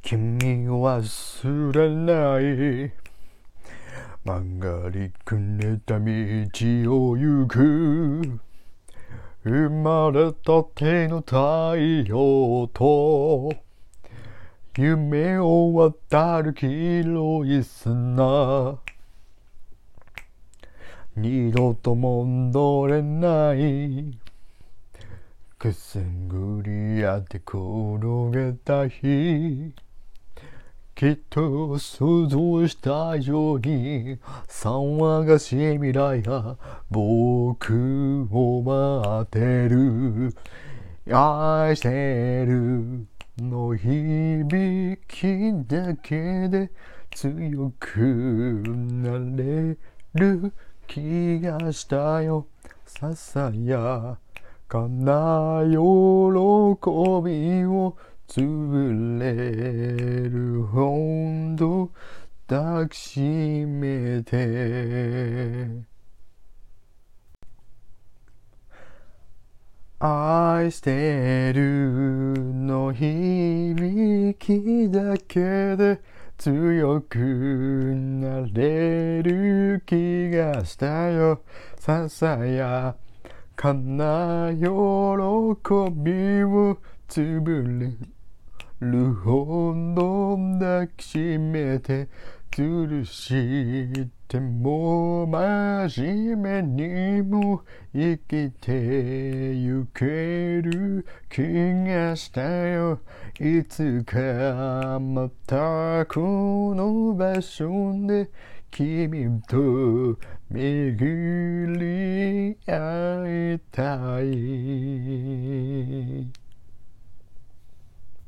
君を忘れない。曲がりくねった道を行く。生まれたての太陽と夢を渡る黄色い砂。二度と戻れない。くすぐりやって転げた日きっと想像したように騒がしい未来が僕を待ってる愛してるの響きだけで強くなれる気がしたよ。ささやかな喜びを潰れるほど抱きしめて。愛してるの響きだけで強くなれる気がしたよ。ささやかな喜びを潰れるほど抱きしめて苦しいても真面目にも生きてゆける気がした。よいつかまたこの場所で君と巡り会いたい